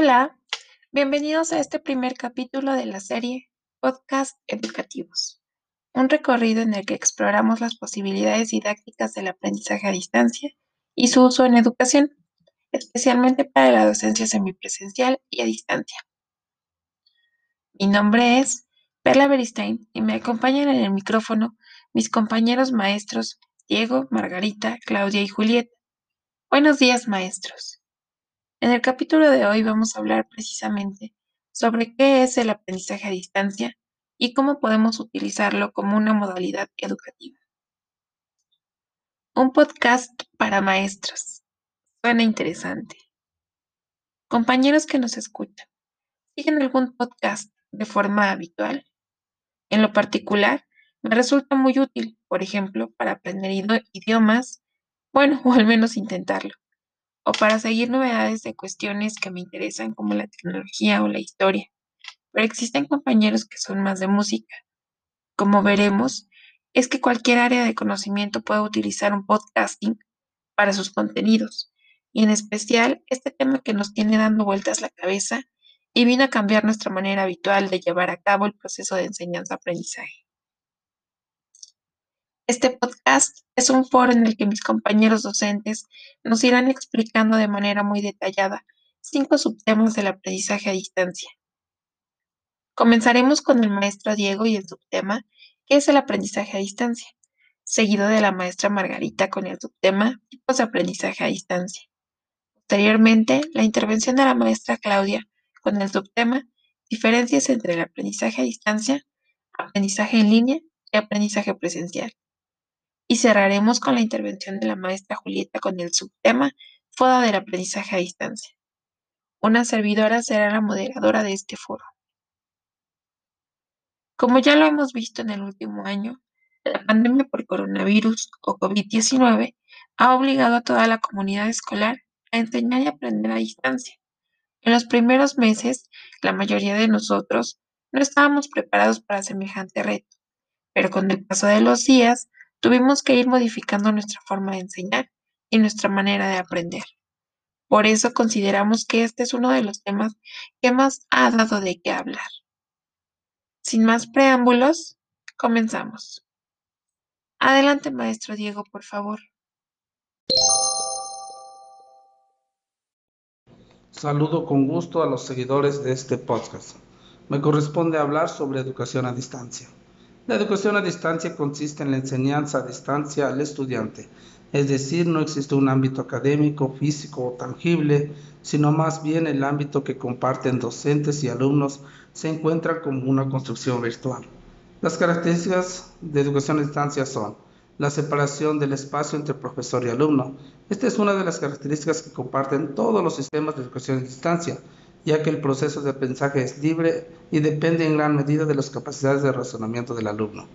Hola, bienvenidos a este primer capítulo de la serie Podcast Educativos, un recorrido en el que exploramos las posibilidades didácticas del aprendizaje a distancia y su uso en educación, especialmente para la docencia semipresencial y a distancia. Mi nombre es Perla Beristain y me acompañan en el micrófono mis compañeros maestros Diego, Margarita, Claudia y Julieta. Buenos días, maestros. En el capítulo de hoy vamos a hablar precisamente sobre qué es el aprendizaje a distancia y cómo podemos utilizarlo como una modalidad educativa. Un podcast para maestros. Suena interesante. Compañeros que nos escuchan, ¿siguen algún podcast de forma habitual? En lo particular, me resulta muy útil, por ejemplo, para aprender idiomas, bueno, o al menos intentarlo o para seguir novedades de cuestiones que me interesan como la tecnología o la historia. Pero existen compañeros que son más de música. Como veremos, es que cualquier área de conocimiento puede utilizar un podcasting para sus contenidos, y en especial este tema que nos tiene dando vueltas la cabeza y vino a cambiar nuestra manera habitual de llevar a cabo el proceso de enseñanza-aprendizaje. Este podcast es un foro en el que mis compañeros docentes nos irán explicando de manera muy detallada cinco subtemas del aprendizaje a distancia. Comenzaremos con el maestro Diego y el subtema ¿Qué es el aprendizaje a distancia? seguido de la maestra Margarita con el subtema Tipos de aprendizaje a distancia. Posteriormente, la intervención de la maestra Claudia con el subtema Diferencias entre el aprendizaje a distancia, aprendizaje en línea y aprendizaje presencial. Y cerraremos con la intervención de la maestra Julieta con el subtema Foda del aprendizaje a distancia. Una servidora será la moderadora de este foro. Como ya lo hemos visto en el último año, la pandemia por coronavirus o COVID-19 ha obligado a toda la comunidad escolar a enseñar y aprender a distancia. En los primeros meses, la mayoría de nosotros no estábamos preparados para semejante reto, pero con el paso de los días Tuvimos que ir modificando nuestra forma de enseñar y nuestra manera de aprender. Por eso consideramos que este es uno de los temas que más ha dado de qué hablar. Sin más preámbulos, comenzamos. Adelante, maestro Diego, por favor. Saludo con gusto a los seguidores de este podcast. Me corresponde hablar sobre educación a distancia. La educación a distancia consiste en la enseñanza a distancia al estudiante, es decir, no existe un ámbito académico, físico o tangible, sino más bien el ámbito que comparten docentes y alumnos se encuentra como una construcción virtual. Las características de educación a distancia son la separación del espacio entre profesor y alumno. Esta es una de las características que comparten todos los sistemas de educación a distancia, ya que el proceso de aprendizaje es libre y depende en gran medida de las capacidades de razonamiento del alumno.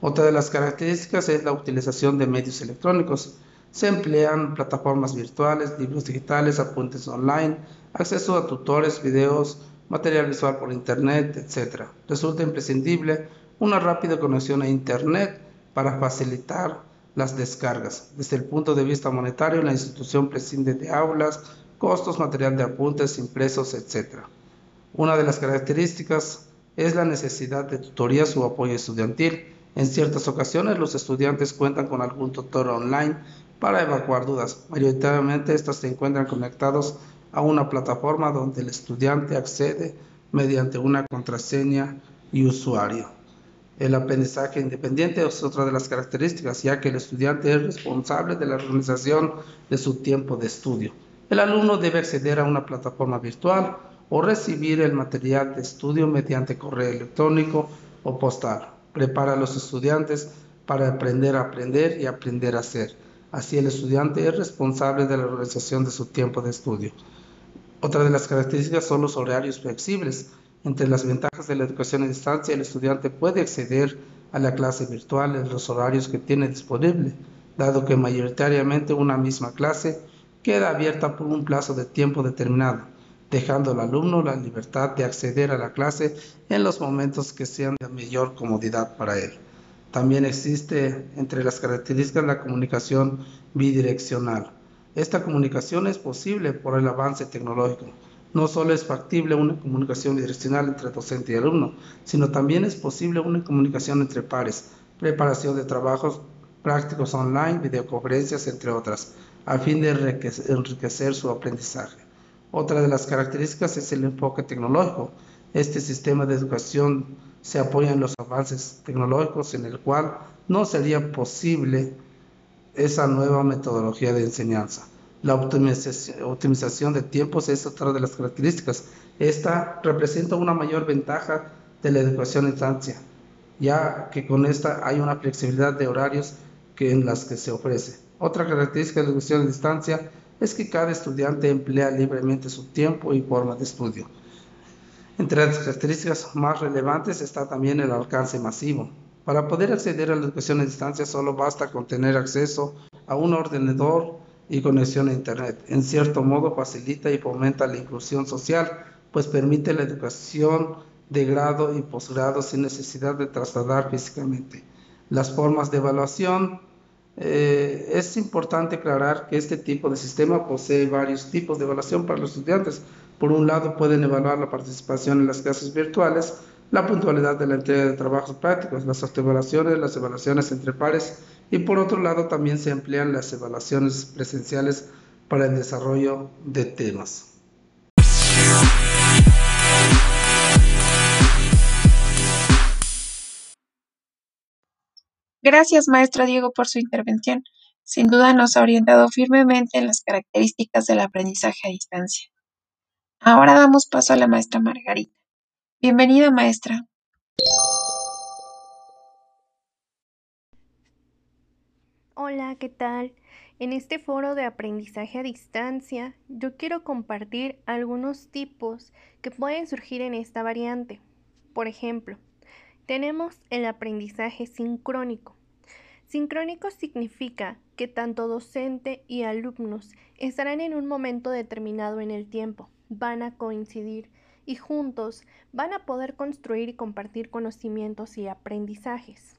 Otra de las características es la utilización de medios electrónicos. Se emplean plataformas virtuales, libros digitales, apuntes online, acceso a tutores, videos, material visual por Internet, etc. Resulta imprescindible una rápida conexión a Internet para facilitar las descargas. Desde el punto de vista monetario, la institución prescinde de aulas, costos, material de apuntes, impresos, etc. Una de las características es la necesidad de tutorías o apoyo estudiantil. En ciertas ocasiones los estudiantes cuentan con algún tutor online para evacuar dudas. Mayoritariamente estas se encuentran conectados a una plataforma donde el estudiante accede mediante una contraseña y usuario. El aprendizaje independiente es otra de las características, ya que el estudiante es responsable de la organización de su tiempo de estudio. El alumno debe acceder a una plataforma virtual o recibir el material de estudio mediante correo electrónico o postal. Prepara a los estudiantes para aprender a aprender y aprender a hacer. Así el estudiante es responsable de la organización de su tiempo de estudio. Otra de las características son los horarios flexibles. Entre las ventajas de la educación a distancia, el estudiante puede acceder a la clase virtual en los horarios que tiene disponible, dado que mayoritariamente una misma clase queda abierta por un plazo de tiempo determinado, dejando al alumno la libertad de acceder a la clase en los momentos que sean de mayor comodidad para él. También existe entre las características la comunicación bidireccional. Esta comunicación es posible por el avance tecnológico, No solo es factible una comunicación bidireccional entre docente y alumno, sino también es posible una comunicación entre pares, preparación de trabajos prácticos online, videoconferencias, entre otras, a fin de enriquecer su aprendizaje. Otra de las características es el enfoque tecnológico. Este sistema de educación se apoya en los avances tecnológicos en el cual no sería posible esa nueva metodología de enseñanza. La optimización de tiempos es otra de las características. Esta representa una mayor ventaja de la educación en distancia, ya que con esta hay una flexibilidad de horarios que en las que se ofrece. Otra característica de la educación a distancia es que cada estudiante emplea libremente su tiempo y forma de estudio. Entre las características más relevantes está también el alcance masivo. Para poder acceder a la educación a distancia solo basta con tener acceso a un ordenador y conexión a Internet. En cierto modo facilita y fomenta la inclusión social, pues permite la educación de grado y posgrado sin necesidad de trasladar físicamente. Las formas de evaluación. Eh, es importante aclarar que este tipo de sistema posee varios tipos de evaluación para los estudiantes. Por un lado, pueden evaluar la participación en las clases virtuales, la puntualidad de la entrega de trabajos prácticos, las autoevaluaciones, las evaluaciones entre pares y por otro lado también se emplean las evaluaciones presenciales para el desarrollo de temas. Gracias, maestro Diego, por su intervención. Sin duda nos ha orientado firmemente en las características del aprendizaje a distancia. Ahora damos paso a la maestra Margarita. Bienvenida, maestra. Hola, ¿qué tal? En este foro de aprendizaje a distancia, yo quiero compartir algunos tipos que pueden surgir en esta variante. Por ejemplo, tenemos el aprendizaje sincrónico. Sincrónico significa que tanto docente y alumnos estarán en un momento determinado en el tiempo, van a coincidir y juntos van a poder construir y compartir conocimientos y aprendizajes.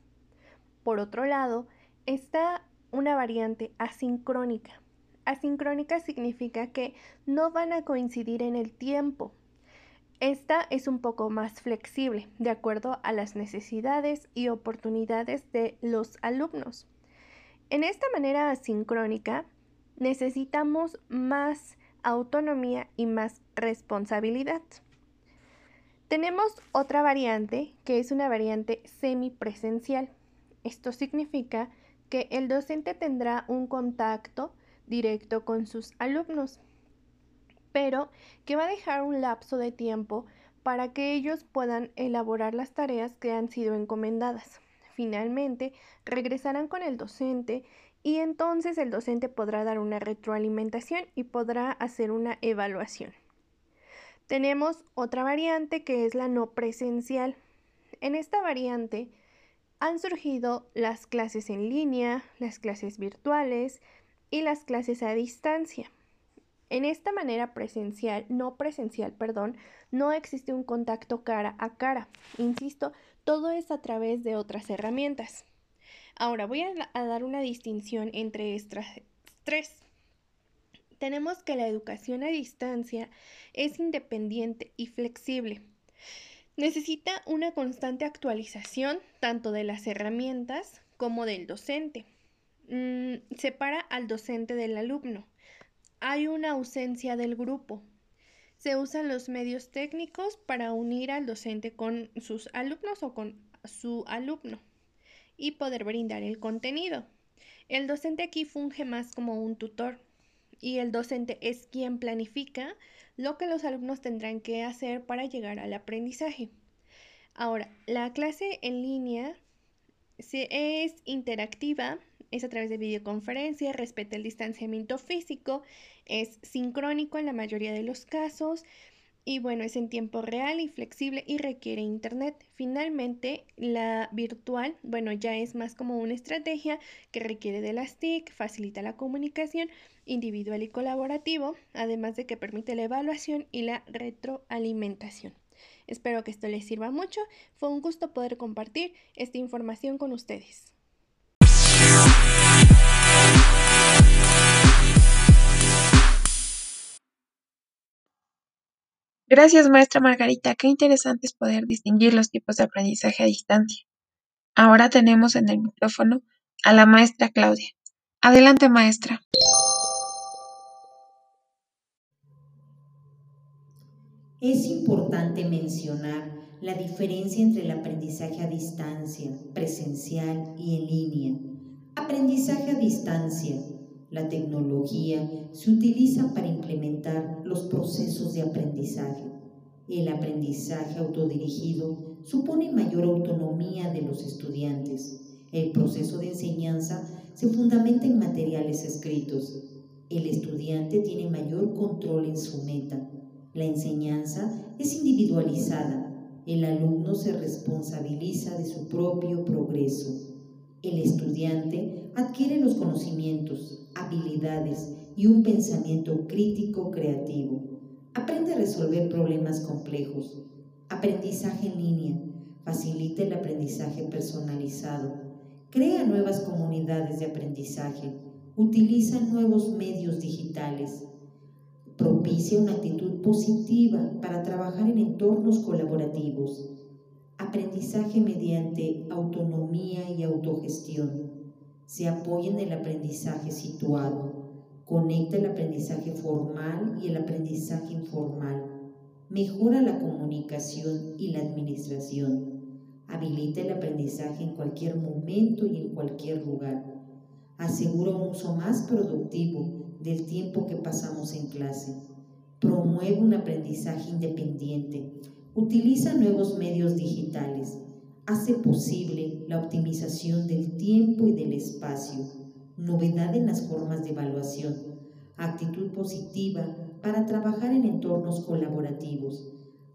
Por otro lado, está una variante asincrónica. Asincrónica significa que no van a coincidir en el tiempo. Esta es un poco más flexible, de acuerdo a las necesidades y oportunidades de los alumnos. En esta manera asincrónica necesitamos más autonomía y más responsabilidad. Tenemos otra variante que es una variante semipresencial. Esto significa que el docente tendrá un contacto directo con sus alumnos, pero que va a dejar un lapso de tiempo para que ellos puedan elaborar las tareas que han sido encomendadas. Finalmente, regresarán con el docente y entonces el docente podrá dar una retroalimentación y podrá hacer una evaluación. Tenemos otra variante que es la no presencial. En esta variante, han surgido las clases en línea, las clases virtuales y las clases a distancia. En esta manera presencial, no presencial, perdón, no existe un contacto cara a cara. Insisto, todo es a través de otras herramientas. Ahora voy a, dar una distinción entre estas tres. Tenemos que la educación a distancia es independiente y flexible. Necesita una constante actualización tanto de las herramientas como del docente. Mm, separa al docente del alumno. Hay una ausencia del grupo. Se usan los medios técnicos para unir al docente con sus alumnos o con su alumno y poder brindar el contenido. El docente aquí funge más como un tutor y el docente es quien planifica lo que los alumnos tendrán que hacer para llegar al aprendizaje. Ahora, la clase en línea es interactiva, es a través de videoconferencia, respeta el distanciamiento físico, es sincrónico en la mayoría de los casos y bueno, es en tiempo real y flexible y requiere internet. Finalmente, la virtual, bueno, ya es más como una estrategia que requiere de las TIC, facilita la comunicación individual y colaborativo, además de que permite la evaluación y la retroalimentación. Espero que esto les sirva mucho. Fue un gusto poder compartir esta información con ustedes. Gracias, maestra Margarita. Qué interesante es poder distinguir los tipos de aprendizaje a distancia. Ahora tenemos en el micrófono a la maestra Claudia. Adelante, maestra. Es importante mencionar la diferencia entre el aprendizaje a distancia, presencial y en línea. Aprendizaje a distancia. La tecnología se utiliza para implementar los procesos de aprendizaje. El aprendizaje autodirigido supone mayor autonomía de los estudiantes. El proceso de enseñanza se fundamenta en materiales escritos. El estudiante tiene mayor control en su meta. La enseñanza es individualizada. El alumno se responsabiliza de su propio progreso. El estudiante adquiere los conocimientos, habilidades y un pensamiento crítico creativo. Aprende a resolver problemas complejos. Aprendizaje en línea. Facilita el aprendizaje personalizado. Crea nuevas comunidades de aprendizaje. Utiliza nuevos medios digitales propicia una actitud positiva para trabajar en entornos colaborativos, aprendizaje mediante autonomía y autogestión. Se apoya en el aprendizaje situado, conecta el aprendizaje formal y el aprendizaje informal, mejora la comunicación y la administración, habilita el aprendizaje en cualquier momento y en cualquier lugar, asegura un uso más productivo del tiempo que pasamos en clase. Promueve un aprendizaje independiente. Utiliza nuevos medios digitales. Hace posible la optimización del tiempo y del espacio. Novedad en las formas de evaluación. Actitud positiva para trabajar en entornos colaborativos.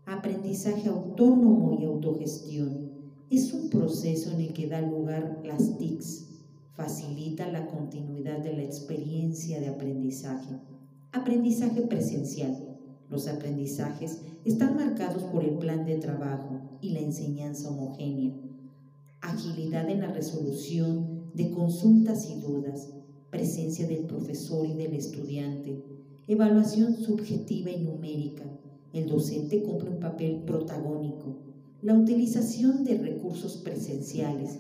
Aprendizaje autónomo y autogestión. Es un proceso en el que da lugar las TICs, facilita la continuidad de la experiencia de aprendizaje. Aprendizaje presencial. Los aprendizajes están marcados por el plan de trabajo y la enseñanza homogénea. Agilidad en la resolución de consultas y dudas. Presencia del profesor y del estudiante. Evaluación subjetiva y numérica. El docente cumple un papel protagónico. La utilización de recursos presenciales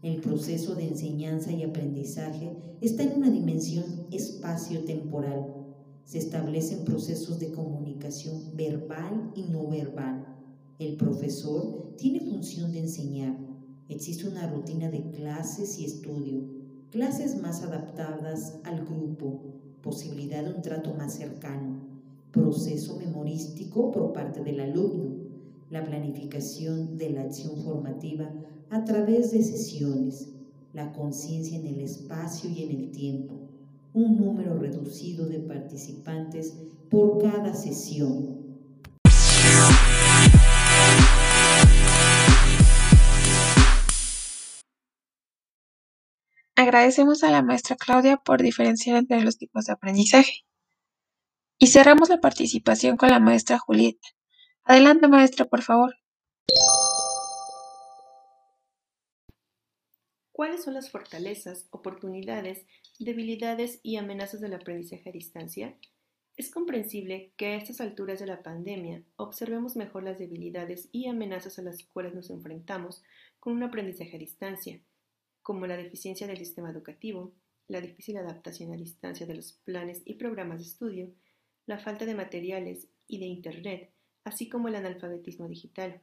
el proceso de enseñanza y aprendizaje está en una dimensión espacio-temporal. Se establecen procesos de comunicación verbal y no verbal. El profesor tiene función de enseñar. Existe una rutina de clases y estudio, clases más adaptadas al grupo, posibilidad de un trato más cercano, proceso memorístico por parte del alumno, la planificación de la acción formativa a través de sesiones, la conciencia en el espacio y en el tiempo, un número reducido de participantes por cada sesión. Agradecemos a la maestra Claudia por diferenciar entre los tipos de aprendizaje. Y cerramos la participación con la maestra Julieta. Adelante, maestra, por favor. ¿Cuáles son las fortalezas, oportunidades, debilidades y amenazas del aprendizaje a distancia? Es comprensible que a estas alturas de la pandemia observemos mejor las debilidades y amenazas a las cuales nos enfrentamos con un aprendizaje a distancia, como la deficiencia del sistema educativo, la difícil adaptación a distancia de los planes y programas de estudio, la falta de materiales y de Internet, así como el analfabetismo digital,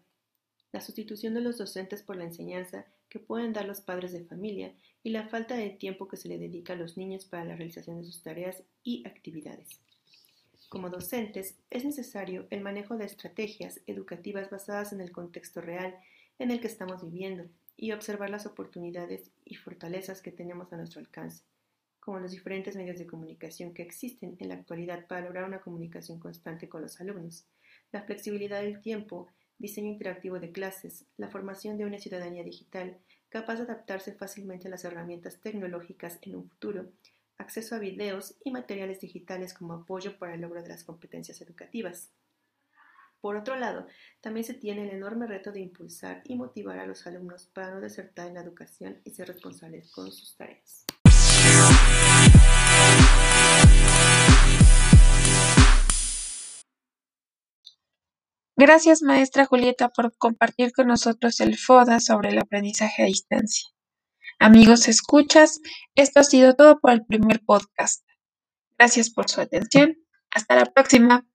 la sustitución de los docentes por la enseñanza que pueden dar los padres de familia y la falta de tiempo que se le dedica a los niños para la realización de sus tareas y actividades. Como docentes, es necesario el manejo de estrategias educativas basadas en el contexto real en el que estamos viviendo y observar las oportunidades y fortalezas que tenemos a nuestro alcance, como los diferentes medios de comunicación que existen en la actualidad para lograr una comunicación constante con los alumnos, la flexibilidad del tiempo diseño interactivo de clases, la formación de una ciudadanía digital capaz de adaptarse fácilmente a las herramientas tecnológicas en un futuro, acceso a videos y materiales digitales como apoyo para el logro de las competencias educativas. Por otro lado, también se tiene el enorme reto de impulsar y motivar a los alumnos para no desertar en la educación y ser responsables con sus tareas. Gracias, maestra Julieta, por compartir con nosotros el FODA sobre el aprendizaje a distancia. Amigos, escuchas, esto ha sido todo por el primer podcast. Gracias por su atención. Hasta la próxima.